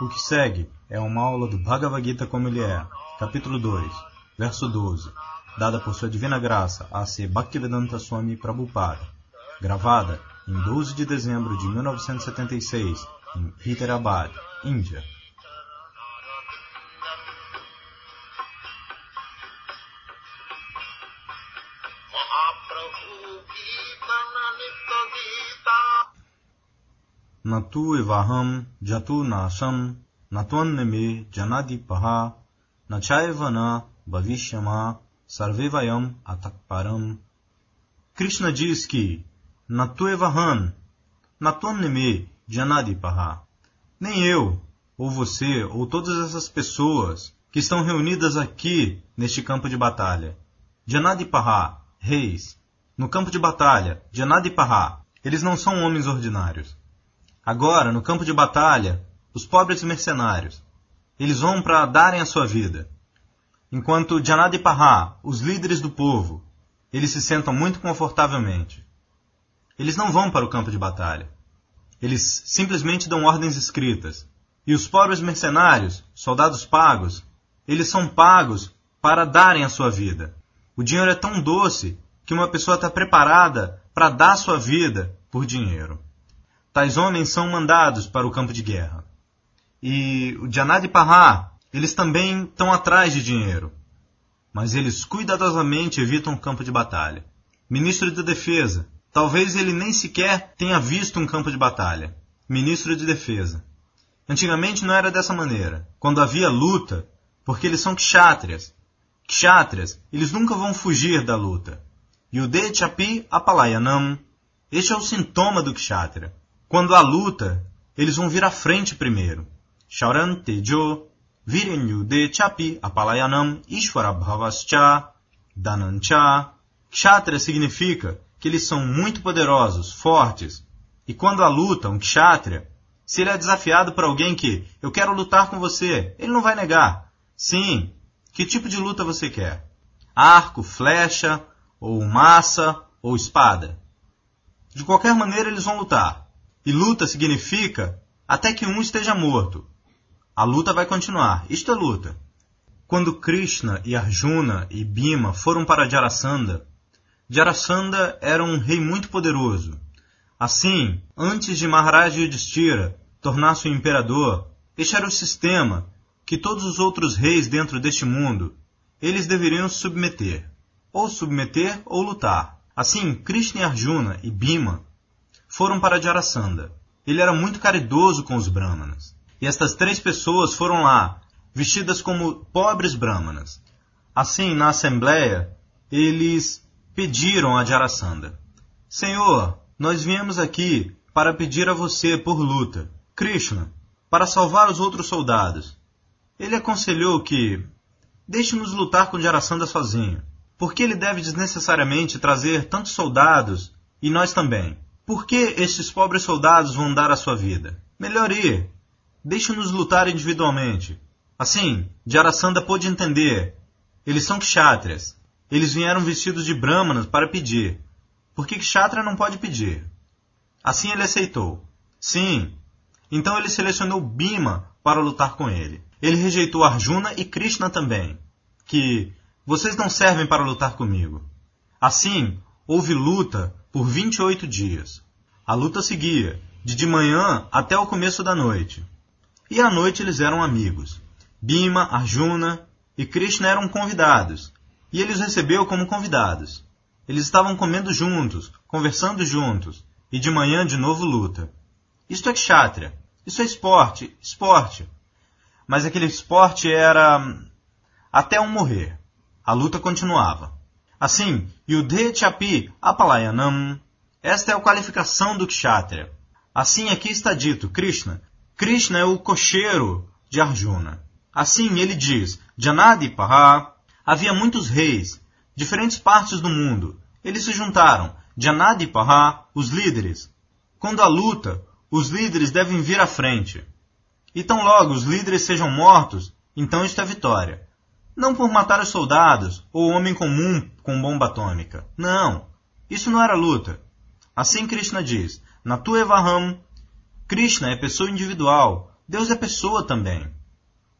O que segue é uma aula do Bhagavad Gita como ele é, capítulo 2, verso 12, dada por sua divina graça a C. Bhaktivedanta Swami Prabhupada, gravada em 12 de dezembro de 1976, em Hyderabad, Índia. न तु इवाहम जतु नाशम न त्वन्न मे जनादिपहा न चैव न भविष्यमा सर्वे vayam atakparam. Krishna diz que Natuevahan, Natonneme Janadipaha. Nem eu, ou você, ou todas essas pessoas que estão reunidas aqui neste campo de batalha. Janadipaha, reis. No campo de batalha, Janadipaha, eles não são homens ordinários. Agora, no campo de batalha, os pobres mercenários. Eles vão para darem a sua vida. Enquanto Janad e Pará, os líderes do povo, eles se sentam muito confortavelmente. Eles não vão para o campo de batalha. Eles simplesmente dão ordens escritas. E os pobres mercenários, soldados pagos, eles são pagos para darem a sua vida. O dinheiro é tão doce que uma pessoa está preparada para dar sua vida por dinheiro. Tais homens são mandados para o campo de guerra. E o Janad Pará, eles também estão atrás de dinheiro. Mas eles cuidadosamente evitam o campo de batalha. Ministro da Defesa, talvez ele nem sequer tenha visto um campo de batalha. Ministro de Defesa. Antigamente não era dessa maneira. Quando havia luta, porque eles são kshatrias. Kshatrias, eles nunca vão fugir da luta. Yude Chapi Apalayanam. Este é o sintoma do kshatriya. Quando há luta, eles vão vir à frente primeiro. Shauran Tejo, Virenyu De Chapi, Apalayanam, Ishwara Bhavascha, Danancha. Kshatriya significa que eles são muito poderosos, fortes. E quando há luta, um kshatriya, se ele é desafiado por alguém que eu quero lutar com você, ele não vai negar. Sim, que tipo de luta você quer? Arco, flecha, ou massa, ou espada? De qualquer maneira, eles vão lutar. E luta significa até que um esteja morto. A luta vai continuar. Isto é luta. Quando Krishna e Arjuna e Bhima foram para Jarasandha, Jarasandha era um rei muito poderoso. Assim, antes de Maharaj Yudhishthira tornar-se o imperador, este era o sistema que todos os outros reis dentro deste mundo, eles deveriam submeter. Ou submeter ou lutar. Assim, Krishna e Arjuna e Bhima foram para Jarasandha. Ele era muito caridoso com os brahmanas. E estas três pessoas foram lá, vestidas como pobres brahmanas. Assim, na assembleia, eles pediram a Jarasandha: Senhor, nós viemos aqui para pedir a você por luta. Krishna, para salvar os outros soldados. Ele aconselhou que deixe-nos lutar com Jarasandha sozinho. Porque ele deve desnecessariamente trazer tantos soldados e nós também? Por que estes pobres soldados vão dar a sua vida? Melhor ir. Deixe-nos lutar individualmente. Assim, Jarasandha pôde entender. Eles são kshatrias. Eles vieram vestidos de brahmanas para pedir. Por que kshatriya não pode pedir? Assim ele aceitou. Sim. Então ele selecionou Bima para lutar com ele. Ele rejeitou Arjuna e Krishna também. Que vocês não servem para lutar comigo. Assim, houve luta por 28 dias. A luta seguia, de de manhã até o começo da noite. E à noite eles eram amigos. Bima, Arjuna e Krishna eram convidados, e ele os recebeu como convidados. Eles estavam comendo juntos, conversando juntos, e de manhã de novo luta. Isto é kshatriya. Isso é esporte, esporte. Mas aquele esporte era hum, até um morrer. A luta continuava. Assim, Yudhe Chapi Apalayanam. Esta é a qualificação do Kshatriya. Assim aqui está dito, Krishna. Krishna é o cocheiro de Arjuna. Assim ele diz, Janadi Paha. Havia muitos reis, diferentes partes do mundo. Eles se juntaram, Janadi Paha, os líderes. Quando há luta, os líderes devem vir à frente. E tão logo os líderes sejam mortos, então isto é vitória. Não por matar os soldados ou o homem comum com bomba atômica. Não. Isso não era luta. Assim Krishna diz: Natu Evaham. Krishna é pessoa individual. Deus é pessoa também.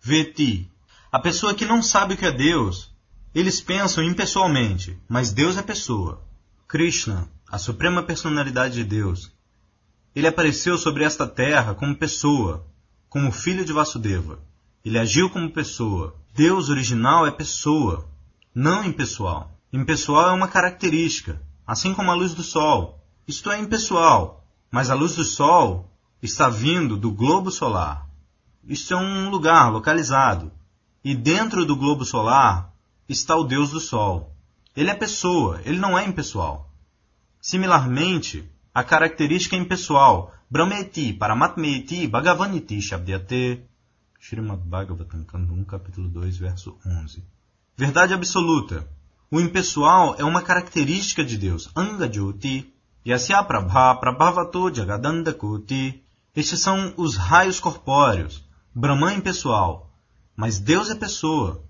Veti. A pessoa que não sabe o que é Deus, eles pensam impessoalmente, mas Deus é pessoa. Krishna, a suprema personalidade de Deus. Ele apareceu sobre esta terra como pessoa, como filho de Vasudeva. Ele agiu como pessoa. Deus original é pessoa, não impessoal. Impessoal é uma característica, assim como a luz do sol. Isto é impessoal, mas a luz do sol está vindo do globo solar. Isto é um lugar localizado. E dentro do globo solar está o Deus do Sol. Ele é pessoa, ele não é impessoal. Similarmente, a característica impessoal, Brahmeti, Paramatmeti, Bhagavaniti, Srimad Bhagavatam, Canto 1, capítulo 2, verso 11. Verdade absoluta. O impessoal é uma característica de Deus. Anga Jyoti, Yasya Prabha, Prabhavato Jagadanda Koti. Estes são os raios corpóreos. Brahman impessoal. Mas Deus é pessoa.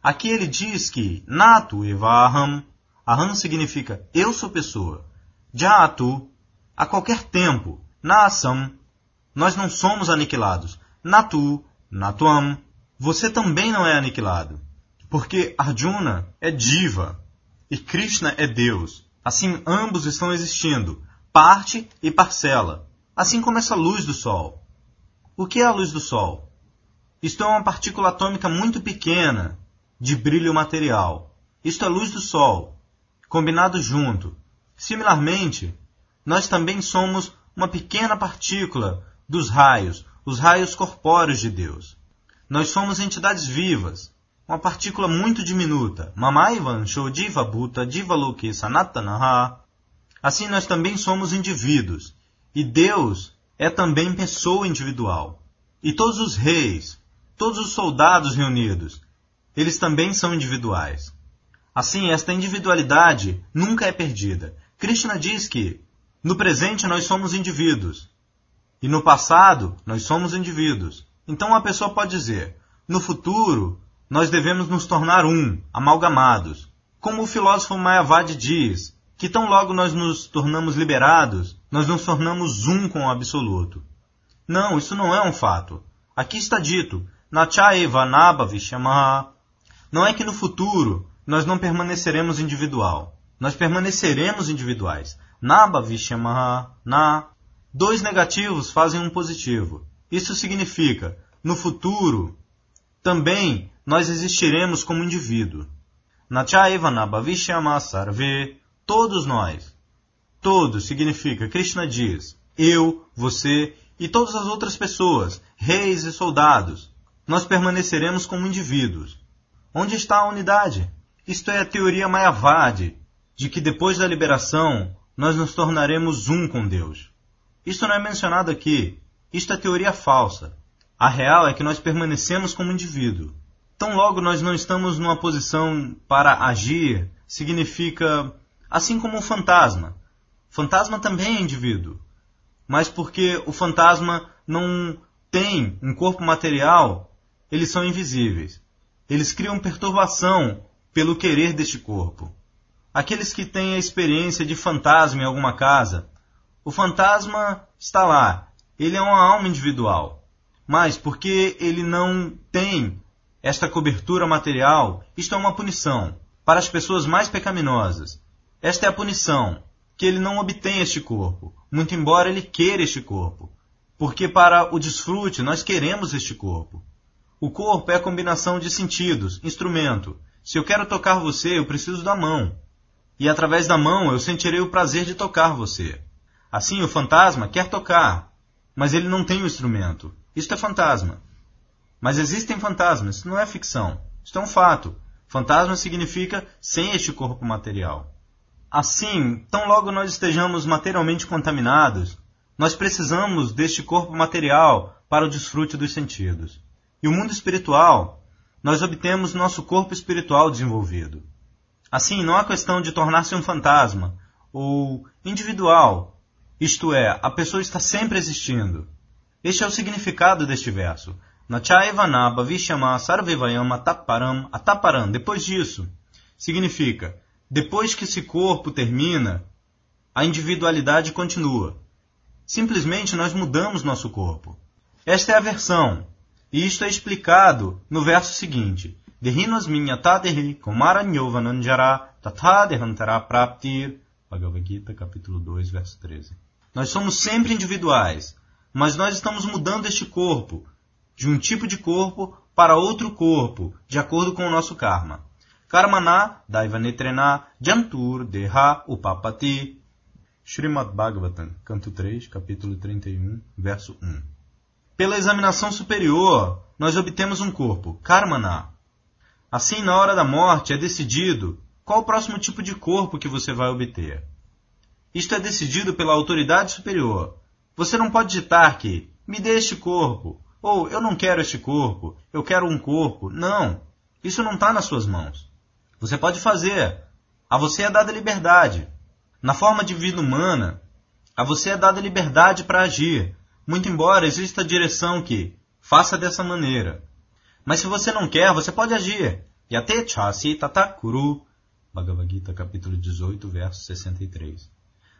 Aqui ele diz que Natu Evaham, Aham significa eu sou pessoa. Jatu, a qualquer tempo. Nasam, nós não somos aniquilados. Natu, Natuam, você também não é aniquilado. Porque Arjuna é diva e Krishna é Deus. Assim, ambos estão existindo, parte e parcela, assim como essa luz do Sol. O que é a luz do Sol? Isto é uma partícula atômica muito pequena, de brilho material. Isto é luz do Sol, combinado junto. Similarmente, nós também somos uma pequena partícula dos raios, os raios corpóreos de Deus. Nós somos entidades vivas, uma partícula muito diminuta. Mamaivan Shodiva Bhuta Divaloke Sanatanaha. Assim nós também somos indivíduos. E Deus é também pessoa individual. E todos os reis, todos os soldados reunidos, eles também são individuais. Assim, esta individualidade nunca é perdida. Krishna diz que no presente nós somos indivíduos e no passado nós somos indivíduos. Então uma pessoa pode dizer: no futuro nós devemos nos tornar um, amalgamados. Como o filósofo Mayavadi diz, que tão logo nós nos tornamos liberados, nós nos tornamos um com o absoluto. Não, isso não é um fato. Aqui está dito: Nachaeva Naba Vishamaha. Não é que no futuro nós não permaneceremos individual. Nós permaneceremos individuais. Naba Vishamaha Na. Dois negativos fazem um positivo. Isso significa, no futuro, também nós existiremos como indivíduo. Nachaiva Nabhavishyama Sarve, todos nós. Todos significa, Krishna diz, eu, você e todas as outras pessoas, reis e soldados. Nós permaneceremos como indivíduos. Onde está a unidade? Isto é a teoria Mayavadi, de que depois da liberação nós nos tornaremos um com Deus. Isto não é mencionado aqui. Isto é teoria falsa. A real é que nós permanecemos como indivíduo. Tão logo nós não estamos numa posição para agir, significa assim como um fantasma. Fantasma também é indivíduo. Mas porque o fantasma não tem um corpo material, eles são invisíveis. Eles criam perturbação pelo querer deste corpo. Aqueles que têm a experiência de fantasma em alguma casa, o fantasma está lá, ele é uma alma individual. Mas porque ele não tem esta cobertura material, isto é uma punição para as pessoas mais pecaminosas. Esta é a punição, que ele não obtém este corpo, muito embora ele queira este corpo. Porque para o desfrute nós queremos este corpo. O corpo é a combinação de sentidos, instrumento. Se eu quero tocar você, eu preciso da mão. E através da mão eu sentirei o prazer de tocar você. Assim, o fantasma quer tocar, mas ele não tem o instrumento. Isto é fantasma. Mas existem fantasmas, isso não é ficção. Isto é um fato. Fantasma significa sem este corpo material. Assim, tão logo nós estejamos materialmente contaminados, nós precisamos deste corpo material para o desfrute dos sentidos. E o mundo espiritual, nós obtemos nosso corpo espiritual desenvolvido. Assim, não há questão de tornar-se um fantasma ou individual, isto é, a pessoa está sempre existindo. Este é o significado deste verso. Nachaivanaba Vishama Sarvivayam Ataparam Ataparam. Depois disso, significa, depois que esse corpo termina, a individualidade continua. Simplesmente nós mudamos nosso corpo. Esta é a versão, e isto é explicado no verso seguinte. Dehinos minyatadehi kumaranyovananjara tatadehantara praptir. Bhagavad Gita, capítulo 2, verso 13. Nós somos sempre individuais, mas nós estamos mudando este corpo, de um tipo de corpo para outro corpo, de acordo com o nosso karma. Karmana Daivanetrena Jantur Deha Upapati. Srimad Bhagavatam, canto 3, capítulo 31, verso 1. Pela examinação superior, nós obtemos um corpo, Karmana. Assim, na hora da morte, é decidido qual o próximo tipo de corpo que você vai obter. Isto é decidido pela autoridade superior. Você não pode ditar que me dê este corpo, ou eu não quero este corpo, eu quero um corpo. Não, isso não está nas suas mãos. Você pode fazer. A você é dada liberdade. Na forma de vida humana, a você é dada liberdade para agir, muito embora exista a direção que faça dessa maneira. Mas se você não quer, você pode agir. Yate chasi tatakuru Bhagavad Gita, capítulo 18, verso 63.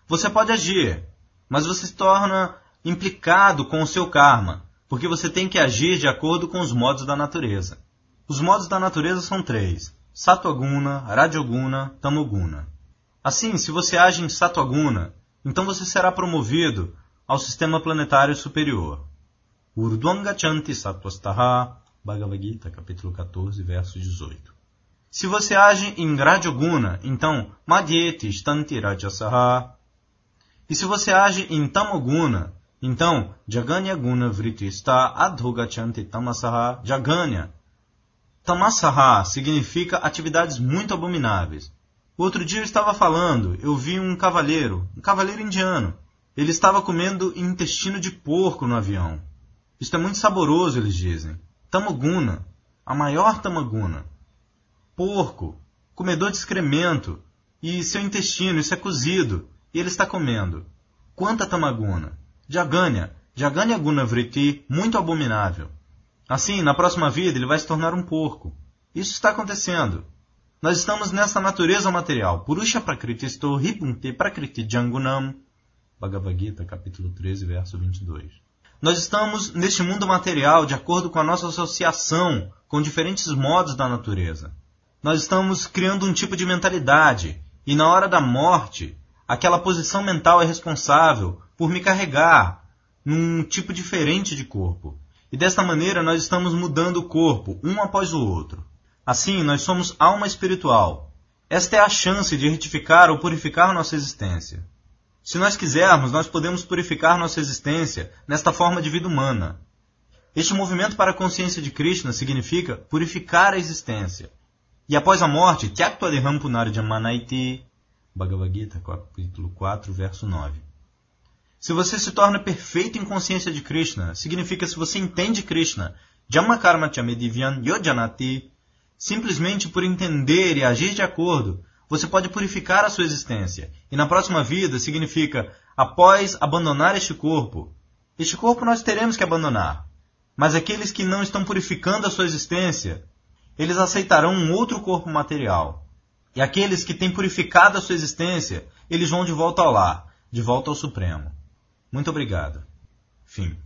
Você pode agir, mas você se torna implicado com o seu karma, porque você tem que agir de acordo com os modos da natureza. Os modos da natureza são três: Satoguna, Rajoguna, Tamoguna. Assim, se você age em Satoguna, então você será promovido ao sistema planetário superior. Urdwangachanti Satvastaha, Bhagavad Gita, capítulo 14, verso 18. Se você age em Rajoguna, então Madhyeti Stanti Rajasaha. E se você age em Tamoguna, então Jaganya Guna Vritista Adhogachanti Tamasaha Jaganya. Tamasaha significa atividades muito abomináveis. Outro dia eu estava falando, eu vi um cavaleiro, um cavaleiro indiano. Ele estava comendo intestino de porco no avião. Isto é muito saboroso, eles dizem. Tamoguna, a maior tamaguna porco, comedor de excremento, e seu intestino, isso é cozido, e ele está comendo. Quanta tamaguna! Jaganya, Jaganya Guna Vriti, muito abominável. Assim, na próxima vida, ele vai se tornar um porco. Isso está acontecendo. Nós estamos nessa natureza material. Purusha Prakriti Sto Hipunte Prakriti Jangunam. Bhagavad Gita, capítulo 13, verso 22. Nós estamos neste mundo material de acordo com a nossa associação com diferentes modos da natureza nós estamos criando um tipo de mentalidade, e na hora da morte, aquela posição mental é responsável por me carregar num tipo diferente de corpo. E desta maneira nós estamos mudando o corpo, um após o outro. Assim, nós somos alma espiritual. Esta é a chance de retificar ou purificar nossa existência. Se nós quisermos, nós podemos purificar nossa existência nesta forma de vida humana. Este movimento para a consciência de Krishna significa purificar a existência. E após a morte, Tyaktva Manaiti, Bhagavad Gita, capítulo 4, verso 9. Se você se torna perfeito em consciência de Krishna, significa se você entende Krishna, Jamakarma Chamedivyan Yojanati, simplesmente por entender e agir de acordo, você pode purificar a sua existência. E na próxima vida significa após abandonar este corpo. Este corpo nós teremos que abandonar. Mas aqueles que não estão purificando a sua existência, eles aceitarão um outro corpo material. E aqueles que têm purificado a sua existência, eles vão de volta ao lar, de volta ao Supremo. Muito obrigado. Fim.